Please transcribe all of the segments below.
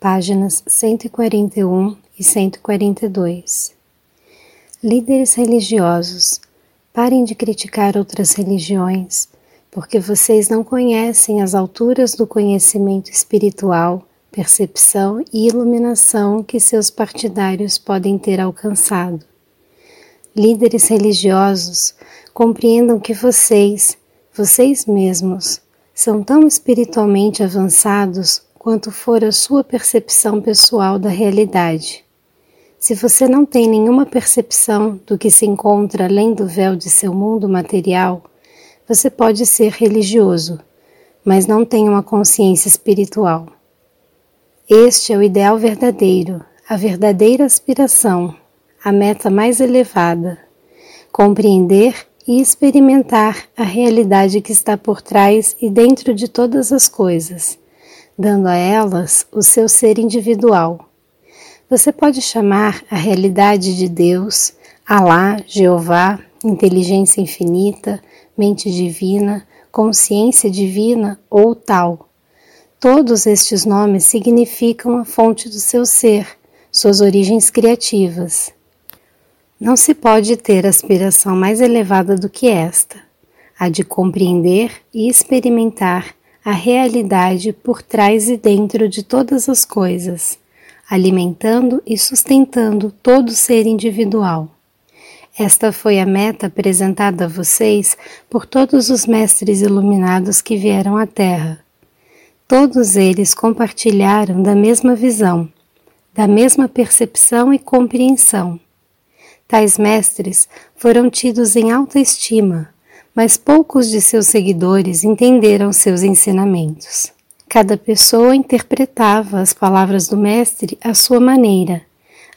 páginas 141 e 142. Líderes religiosos, parem de criticar outras religiões, porque vocês não conhecem as alturas do conhecimento espiritual, percepção e iluminação que seus partidários podem ter alcançado. Líderes religiosos, compreendam que vocês, vocês mesmos, são tão espiritualmente avançados quanto for a sua percepção pessoal da realidade. Se você não tem nenhuma percepção do que se encontra além do véu de seu mundo material, você pode ser religioso, mas não tem uma consciência espiritual. Este é o ideal verdadeiro, a verdadeira aspiração, a meta mais elevada. Compreender e experimentar a realidade que está por trás e dentro de todas as coisas dando a elas o seu ser individual. Você pode chamar a realidade de Deus, Alá, Jeová, inteligência infinita, mente divina, consciência divina ou tal. Todos estes nomes significam a fonte do seu ser, suas origens criativas. Não se pode ter aspiração mais elevada do que esta, a de compreender e experimentar a realidade por trás e dentro de todas as coisas, alimentando e sustentando todo ser individual. Esta foi a meta apresentada a vocês por todos os mestres iluminados que vieram à Terra. Todos eles compartilharam da mesma visão, da mesma percepção e compreensão. Tais mestres foram tidos em alta estima mas poucos de seus seguidores entenderam seus ensinamentos. Cada pessoa interpretava as palavras do Mestre à sua maneira.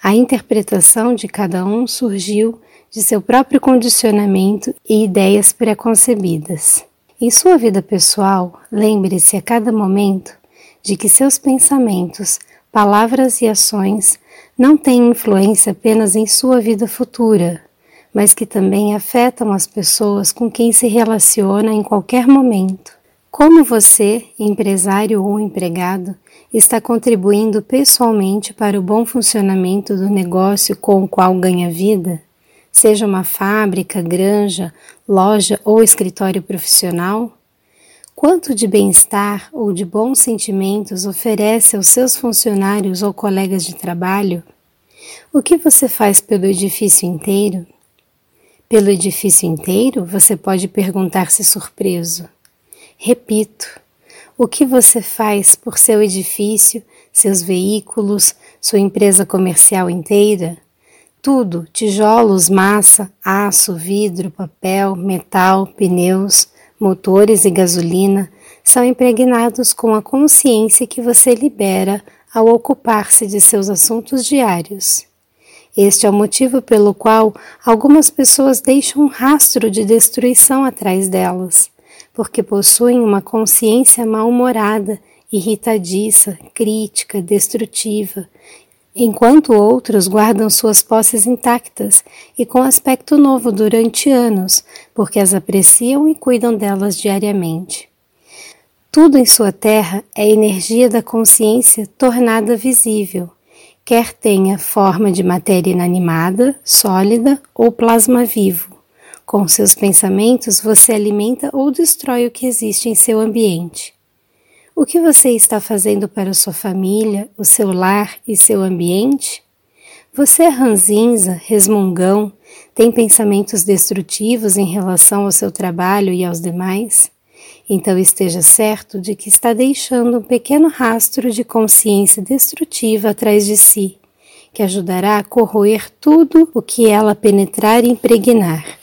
A interpretação de cada um surgiu de seu próprio condicionamento e ideias preconcebidas. Em sua vida pessoal, lembre-se a cada momento de que seus pensamentos, palavras e ações não têm influência apenas em sua vida futura, mas que também afetam as pessoas com quem se relaciona em qualquer momento. Como você, empresário ou empregado, está contribuindo pessoalmente para o bom funcionamento do negócio com o qual ganha vida? Seja uma fábrica, granja, loja ou escritório profissional? Quanto de bem-estar ou de bons sentimentos oferece aos seus funcionários ou colegas de trabalho? O que você faz pelo edifício inteiro? Pelo edifício inteiro, você pode perguntar-se surpreso. Repito, o que você faz por seu edifício, seus veículos, sua empresa comercial inteira? Tudo, tijolos, massa, aço, vidro, papel, metal, pneus, motores e gasolina, são impregnados com a consciência que você libera ao ocupar-se de seus assuntos diários. Este é o motivo pelo qual algumas pessoas deixam um rastro de destruição atrás delas, porque possuem uma consciência mal-humorada, irritadiça, crítica, destrutiva, enquanto outros guardam suas posses intactas e com aspecto novo durante anos, porque as apreciam e cuidam delas diariamente. Tudo em sua terra é energia da consciência tornada visível quer tenha forma de matéria inanimada, sólida ou plasma vivo. Com seus pensamentos, você alimenta ou destrói o que existe em seu ambiente. O que você está fazendo para sua família, o seu lar e seu ambiente? Você é ranzinza, resmungão, tem pensamentos destrutivos em relação ao seu trabalho e aos demais? Então esteja certo de que está deixando um pequeno rastro de consciência destrutiva atrás de si, que ajudará a corroer tudo o que ela penetrar e impregnar.